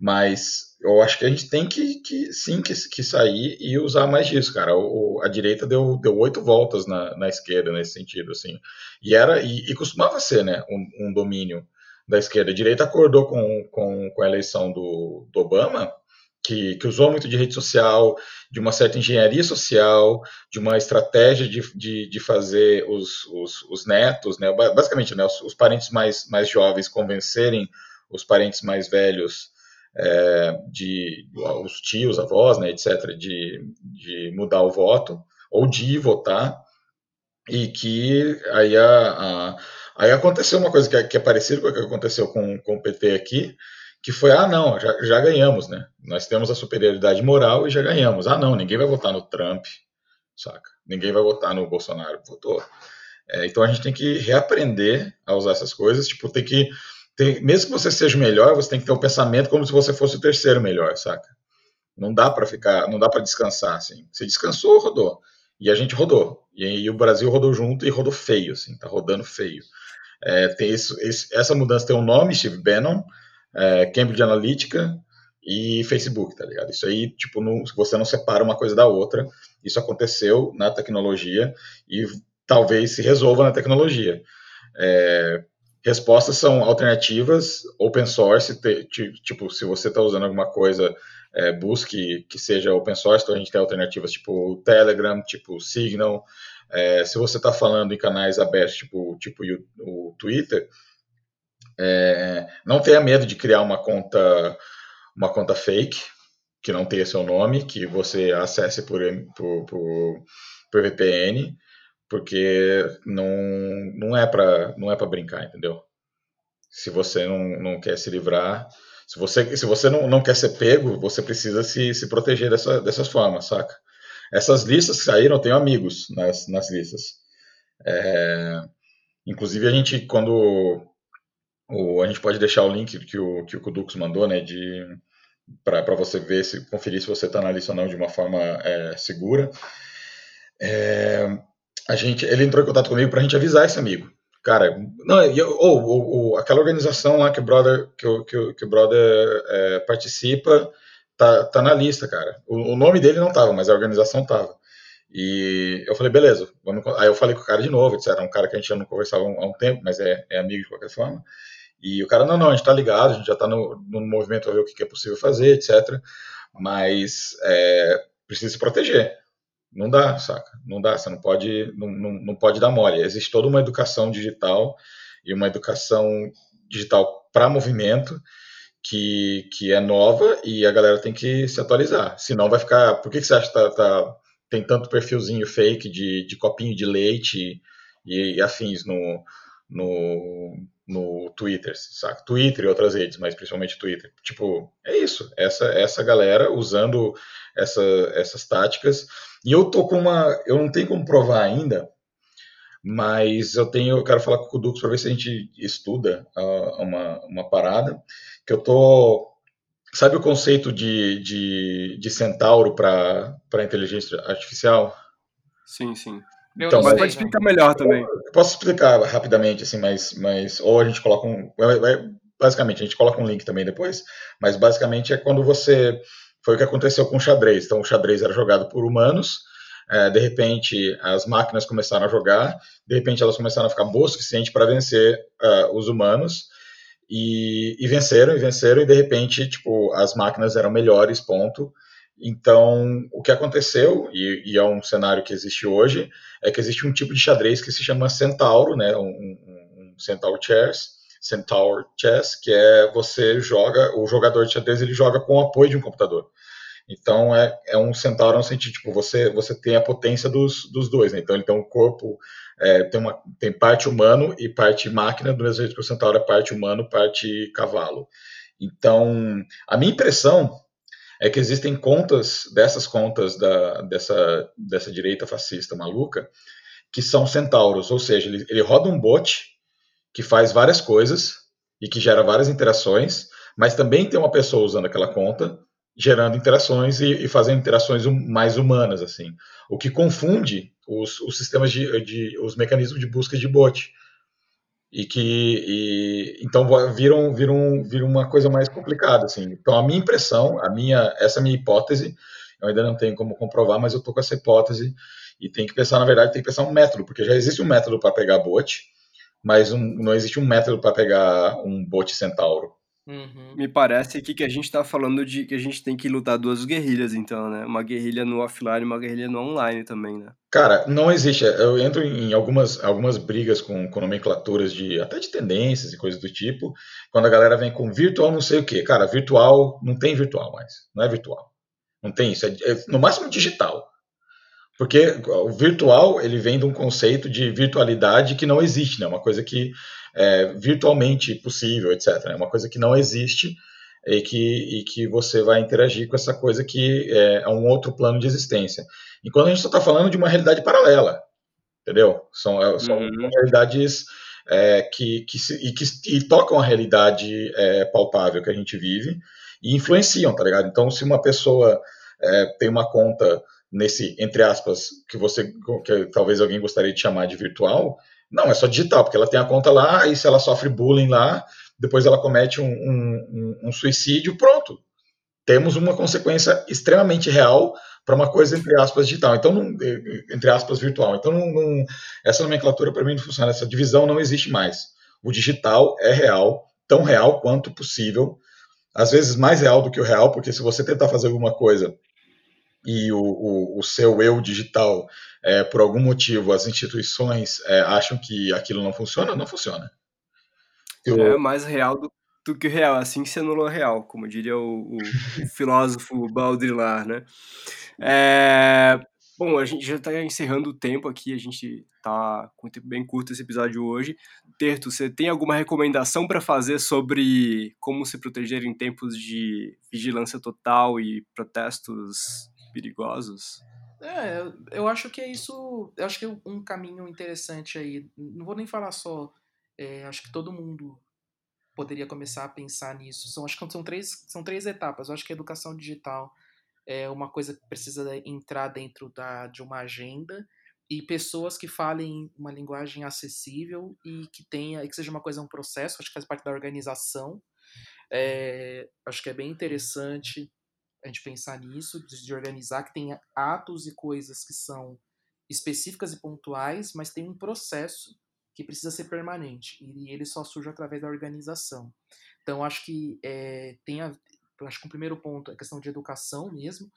Mas eu acho que a gente tem que, que sim, que, que sair e usar mais disso, cara. O, a direita deu, deu oito voltas na, na esquerda nesse sentido, assim. E era, e, e costumava ser, né, um, um domínio da esquerda. A direita acordou com, com, com a eleição do, do Obama, que, que, usou muito de rede social, de uma certa engenharia social, de uma estratégia de, de, de fazer os, os, os, netos, né, basicamente né, os, os, parentes mais, mais jovens convencerem os parentes mais velhos, é, de os tios, avós, né, etc., de, de mudar o voto ou de votar, e que aí a, a Aí aconteceu uma coisa que é, que é parecida com o que aconteceu com, com o PT aqui, que foi, ah, não, já, já ganhamos, né? Nós temos a superioridade moral e já ganhamos. Ah, não, ninguém vai votar no Trump, saca? Ninguém vai votar no Bolsonaro, votou. É, então a gente tem que reaprender a usar essas coisas, tipo, tem que, tem, mesmo que você seja o melhor, você tem que ter um pensamento como se você fosse o terceiro melhor, saca? Não dá para ficar, não dá para descansar, assim. Você descansou, rodou. E a gente rodou. E, o Brasil rodou junto e rodou feio, assim, tá rodando feio. É, tem isso, esse, essa mudança tem um nome, Steve Bannon, é, Cambridge Analytica e Facebook, tá ligado? Isso aí, tipo, não, você não separa uma coisa da outra. Isso aconteceu na tecnologia e talvez se resolva na tecnologia. É, respostas são alternativas, open source, te, tipo, se você está usando alguma coisa, é, busque que seja open source, então a gente tem alternativas tipo Telegram, tipo Signal, é, se você está falando em canais abertos, tipo, tipo o, o Twitter, é, não tenha medo de criar uma conta, uma conta fake, que não tenha seu nome, que você acesse por, por, por, por VPN, porque não, não é para não é para brincar, entendeu? Se você não, não quer se livrar, se você, se você não, não quer ser pego, você precisa se, se proteger dessa, dessas formas, saca? Essas listas que saíram, eu tenho amigos nas, nas listas. É, inclusive, a gente, quando. O, a gente pode deixar o link que o, que o Kudux mandou, né, de para você ver, se conferir se você está na lista ou não de uma forma é, segura. É, a gente, ele entrou em contato comigo para a gente avisar esse amigo. Cara, não, eu, ou, ou, ou, aquela organização lá que o brother, que o, que o, que o brother é, participa, tá, tá na lista, cara. O, o nome dele não tava, mas a organização tava. E eu falei, beleza, vamos... aí eu falei com o cara de novo, etc. Um cara que a gente já não conversava há um tempo, mas é, é amigo de qualquer forma. E o cara, não, não, a gente tá ligado, a gente já tá no, no movimento a ver o que, que é possível fazer, etc. Mas é, precisa se proteger. Não dá, saca? Não dá, você não pode, não, não, não pode dar mole. Existe toda uma educação digital e uma educação digital para movimento que, que é nova e a galera tem que se atualizar. Senão vai ficar. Por que, que você acha que tá, tá, tem tanto perfilzinho fake de, de copinho de leite e, e afins no, no, no Twitter, saca? Twitter e outras redes, mas principalmente Twitter. Tipo, é isso. Essa, essa galera usando essa, essas táticas. E eu tô com uma. Eu não tenho como provar ainda, mas eu tenho. Eu quero falar com o Dux para ver se a gente estuda uh, uma, uma parada que eu tô sabe o conceito de, de, de centauro para inteligência artificial? Sim, sim. Então, mas pode explicar melhor também. Eu posso explicar rapidamente, assim, mas, mas ou a gente coloca um, basicamente a gente coloca um link também depois, mas basicamente é quando você foi o que aconteceu com o xadrez. Então, o xadrez era jogado por humanos. É, de repente, as máquinas começaram a jogar. De repente, elas começaram a ficar boas o suficiente para vencer uh, os humanos. E, e, venceram, e venceram, e de repente, tipo, as máquinas eram melhores, ponto. Então, o que aconteceu, e, e, é um cenário que existe hoje, é que existe um tipo de xadrez que se chama Centauro, né, um, um, um Centaur Chess, Centaur Chess, que é você joga, o jogador de xadrez ele joga com o apoio de um computador. Então é, é um centauro no sentido, tipo, você, você tem a potência dos, dos dois, né? Então ele tem um corpo, é, tem, uma, tem parte humano e parte máquina, do mesmo jeito que o centauro é parte humano, parte cavalo. Então, a minha impressão é que existem contas, dessas contas da, dessa, dessa direita fascista maluca, que são centauros, ou seja, ele, ele roda um bot que faz várias coisas e que gera várias interações, mas também tem uma pessoa usando aquela conta gerando interações e, e fazendo interações mais humanas assim, o que confunde os, os sistemas de, de, os mecanismos de busca de bot e que e, então viram, viram, viram uma coisa mais complicada assim. Então a minha impressão, a minha essa é minha hipótese, eu ainda não tenho como comprovar, mas eu tô com essa hipótese e tem que pensar na verdade tem que pensar um método, porque já existe um método para pegar bot, mas um, não existe um método para pegar um bot centauro. Uhum. Me parece aqui que a gente está falando de que a gente tem que lutar duas guerrilhas, então, né? Uma guerrilha no offline e uma guerrilha no online também, né? Cara, não existe. Eu entro em algumas, algumas brigas com, com nomenclaturas de até de tendências e coisas do tipo, quando a galera vem com virtual não sei o que. Cara, virtual não tem virtual mais. Não é virtual. Não tem isso. É, é no máximo digital. Porque o virtual ele vem de um conceito de virtualidade que não existe, né? Uma coisa que é virtualmente possível, etc. É uma coisa que não existe e que, e que você vai interagir com essa coisa que é, é um outro plano de existência. Enquanto a gente só está falando de uma realidade paralela, entendeu? São, é, são uhum. realidades é, que, que, se, e que e tocam a realidade é, palpável que a gente vive e influenciam, tá ligado? Então, se uma pessoa é, tem uma conta nesse, entre aspas, que você, que talvez alguém gostaria de chamar de virtual, não, é só digital, porque ela tem a conta lá, e se ela sofre bullying lá, depois ela comete um, um, um suicídio, pronto. Temos uma consequência extremamente real para uma coisa, entre aspas, digital. Então, não, entre aspas, virtual. Então, não, não, essa nomenclatura para mim não funciona, essa divisão não existe mais. O digital é real, tão real quanto possível, às vezes mais real do que o real, porque se você tentar fazer alguma coisa e o, o, o seu eu digital, é, por algum motivo, as instituições é, acham que aquilo não funciona, não funciona. Eu... É mais real do, do que real, assim que se anulou o real, como diria o, o, o [LAUGHS] filósofo Baudrillard, né? É, bom, a gente já está encerrando o tempo aqui, a gente tá com um tempo bem curto esse episódio hoje. Terto, você tem alguma recomendação para fazer sobre como se proteger em tempos de vigilância total e protestos perigosos. É, eu acho que é isso. Eu acho que é um caminho interessante aí. Não vou nem falar só. É, acho que todo mundo poderia começar a pensar nisso. São, acho que são três, são três etapas. Eu acho que a educação digital é uma coisa que precisa entrar dentro da, de uma agenda e pessoas que falem uma linguagem acessível e que tenha, e que seja uma coisa um processo. Acho que faz parte da organização. É, acho que é bem interessante a gente pensar nisso, de organizar, que tem atos e coisas que são específicas e pontuais, mas tem um processo que precisa ser permanente e ele só surge através da organização. Então acho que é, tem a, acho que o primeiro ponto é a questão de educação mesmo.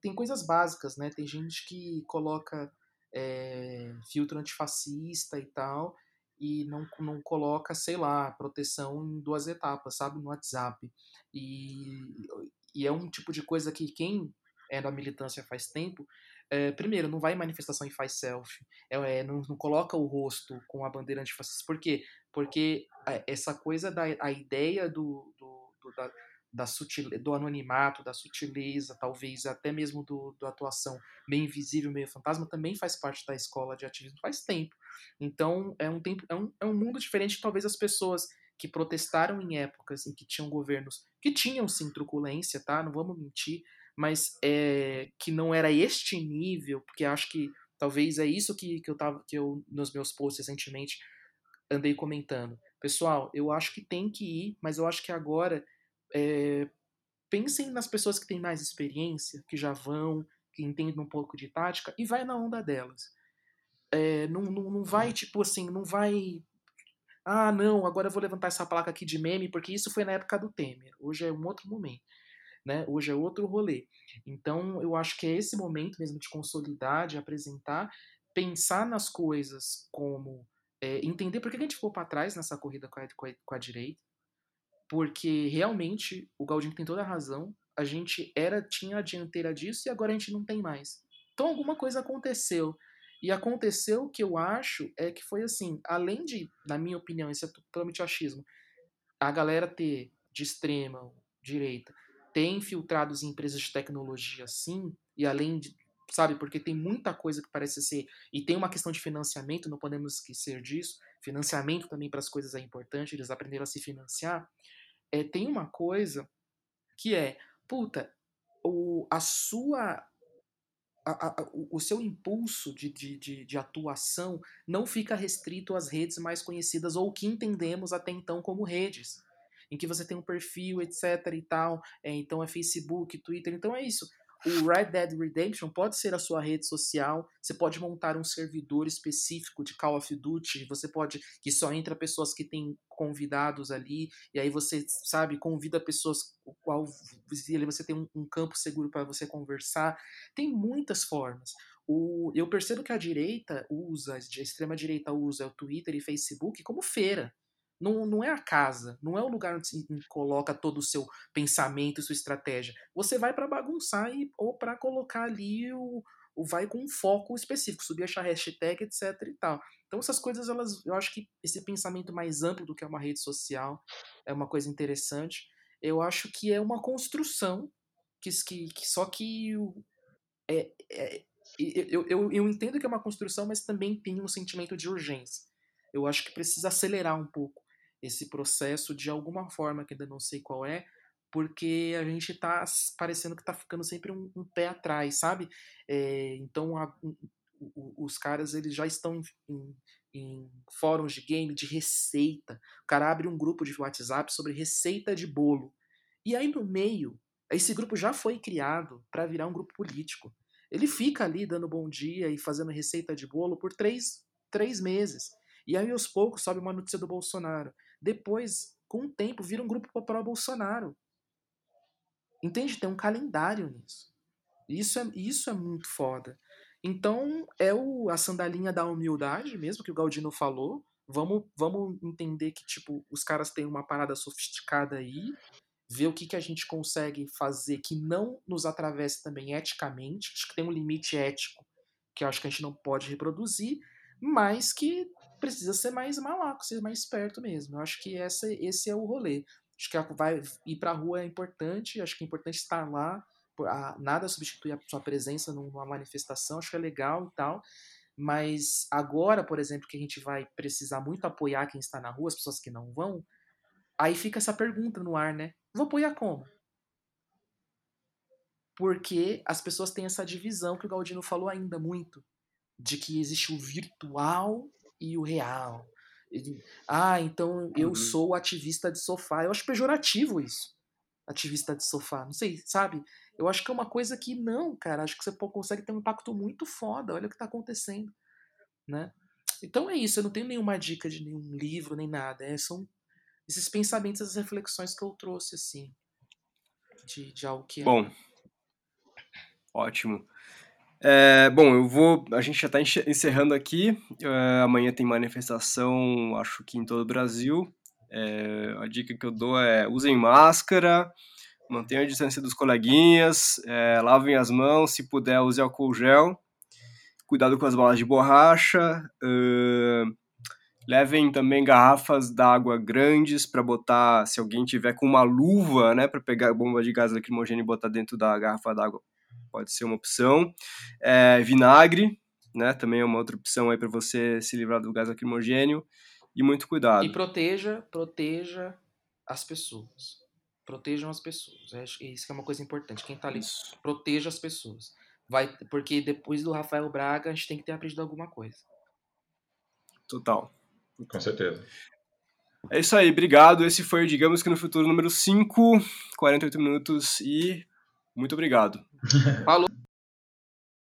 Tem coisas básicas, né? Tem gente que coloca é, filtro antifascista e tal e não, não coloca, sei lá, proteção em duas etapas, sabe, no WhatsApp. E, e é um tipo de coisa que quem é da militância faz tempo, é, primeiro, não vai em manifestação e faz selfie, é, não, não, coloca o rosto com a bandeira antifascista. Por quê? Porque essa coisa da a ideia do, do, do da, da sutil, do anonimato, da sutileza, talvez até mesmo do, da atuação meio invisível, meio fantasma, também faz parte da escola de ativismo faz tempo. Então é um tempo, é um, é um mundo diferente talvez as pessoas que protestaram em épocas em que tinham governos que tinham sim truculência, tá? Não vamos mentir, mas é, que não era este nível, porque acho que talvez é isso que, que eu tava que eu nos meus posts recentemente andei comentando. Pessoal, eu acho que tem que ir, mas eu acho que agora é, pensem nas pessoas que têm mais experiência, que já vão, que entendem um pouco de tática e vai na onda delas. É, não, não, não vai tipo assim, não vai ah, não, agora eu vou levantar essa placa aqui de meme, porque isso foi na época do Temer. Hoje é um outro momento. Né? Hoje é outro rolê. Então, eu acho que é esse momento mesmo de consolidar, de apresentar, pensar nas coisas como é, entender por que a gente ficou para trás nessa corrida com a, com, a, com a, direita, porque realmente o Galdino tem toda a razão. A gente era tinha a dianteira disso e agora a gente não tem mais. Então alguma coisa aconteceu. E aconteceu o que eu acho é que foi assim, além de, na minha opinião, isso é totalmente achismo, a galera ter de extrema direita ter infiltrados em empresas de tecnologia sim, e além de, sabe? Porque tem muita coisa que parece ser. E tem uma questão de financiamento, não podemos esquecer disso. Financiamento também para as coisas é importante, eles aprenderam a se financiar. É, tem uma coisa que é, puta, o, a sua a, a, o seu impulso de, de, de, de, atuação não fica restrito às redes mais conhecidas ou que entendemos até então como redes, em que você tem um perfil, etc e tal, é, então é Facebook, Twitter, então é isso. O Red Dead Redemption pode ser a sua rede social, você pode montar um servidor específico de Call of Duty, você pode que só entra pessoas que têm convidados ali, e aí você, sabe, convida pessoas qual você tem um, um campo seguro para você conversar. Tem muitas formas. O, eu percebo que a direita usa, a extrema direita usa o Twitter e Facebook como feira. Não, não é a casa, não é o lugar onde você coloca todo o seu pensamento e sua estratégia. Você vai para bagunçar e, ou para colocar ali o, o vai com um foco específico, subir a hashtag, etc e tal. Então essas coisas, elas, eu acho que esse pensamento mais amplo do que é uma rede social é uma coisa interessante. Eu acho que é uma construção que, que, que só que é, é, eu, eu, eu entendo que é uma construção, mas também tem um sentimento de urgência. Eu acho que precisa acelerar um pouco esse processo de alguma forma, que ainda não sei qual é, porque a gente tá parecendo que tá ficando sempre um, um pé atrás, sabe? É, então a, os caras eles já estão em, em, fóruns de game de receita. O cara abre um grupo de WhatsApp sobre receita de bolo. E aí no meio, esse grupo já foi criado para virar um grupo político. Ele fica ali dando bom dia e fazendo receita de bolo por três, três meses. E aí aos poucos sobe uma notícia do Bolsonaro. Depois, com o tempo, vira um grupo para o Bolsonaro. Entende? Tem um calendário nisso. Isso é, isso é muito foda. Então, é o, a sandalinha da humildade mesmo que o Galdino falou. Vamos, vamos entender que, tipo, os caras têm uma parada sofisticada aí, ver o que, que a gente consegue fazer que não nos atravesse também eticamente. Acho que tem um limite ético que acho que a gente não pode reproduzir, mas que precisa ser mais malaco, ser mais esperto mesmo. Eu acho que essa, esse é o rolê. Acho que vai ir pra rua é importante, acho que é importante estar lá. Nada substitui a sua presença numa manifestação, acho que é legal e tal. Mas agora, por exemplo, que a gente vai precisar muito apoiar quem está na rua, as pessoas que não vão, aí fica essa pergunta no ar, né? Vou apoiar como? Porque as pessoas têm essa divisão que o Galdino falou ainda muito, de que existe o virtual e o real. ah, então eu uhum. sou ativista de sofá. Eu acho pejorativo isso. Ativista de sofá. Não sei, sabe? Eu acho que é uma coisa que não, cara. Acho que você consegue ter um impacto muito foda. Olha o que tá acontecendo, né? Então é isso. Eu não tenho nenhuma dica de nenhum livro, nem nada. É, são esses pensamentos, essas reflexões que eu trouxe, assim. De, de algo que é. Bom. Ótimo. É, bom, eu vou. A gente já está encerrando aqui. É, amanhã tem manifestação, acho que em todo o Brasil. É, a dica que eu dou é usem máscara, mantenham a distância dos coleguinhas, é, lavem as mãos, se puder, use álcool gel. Cuidado com as balas de borracha. Levem também garrafas d'água grandes para botar, se alguém tiver com uma luva, né, para pegar bomba de gás lacrimogêneo e botar dentro da garrafa d'água pode ser uma opção. É, vinagre, né, também é uma outra opção aí para você se livrar do gás lacrimogênio. E muito cuidado. E proteja, proteja as pessoas. Protejam as pessoas. É, isso é uma coisa importante. Quem tá ali, isso. proteja as pessoas. Vai, porque depois do Rafael Braga, a gente tem que ter aprendido alguma coisa. Total. Com certeza. É isso aí, obrigado. Esse foi, digamos que no futuro, número 5, 48 minutos e muito obrigado. Falou.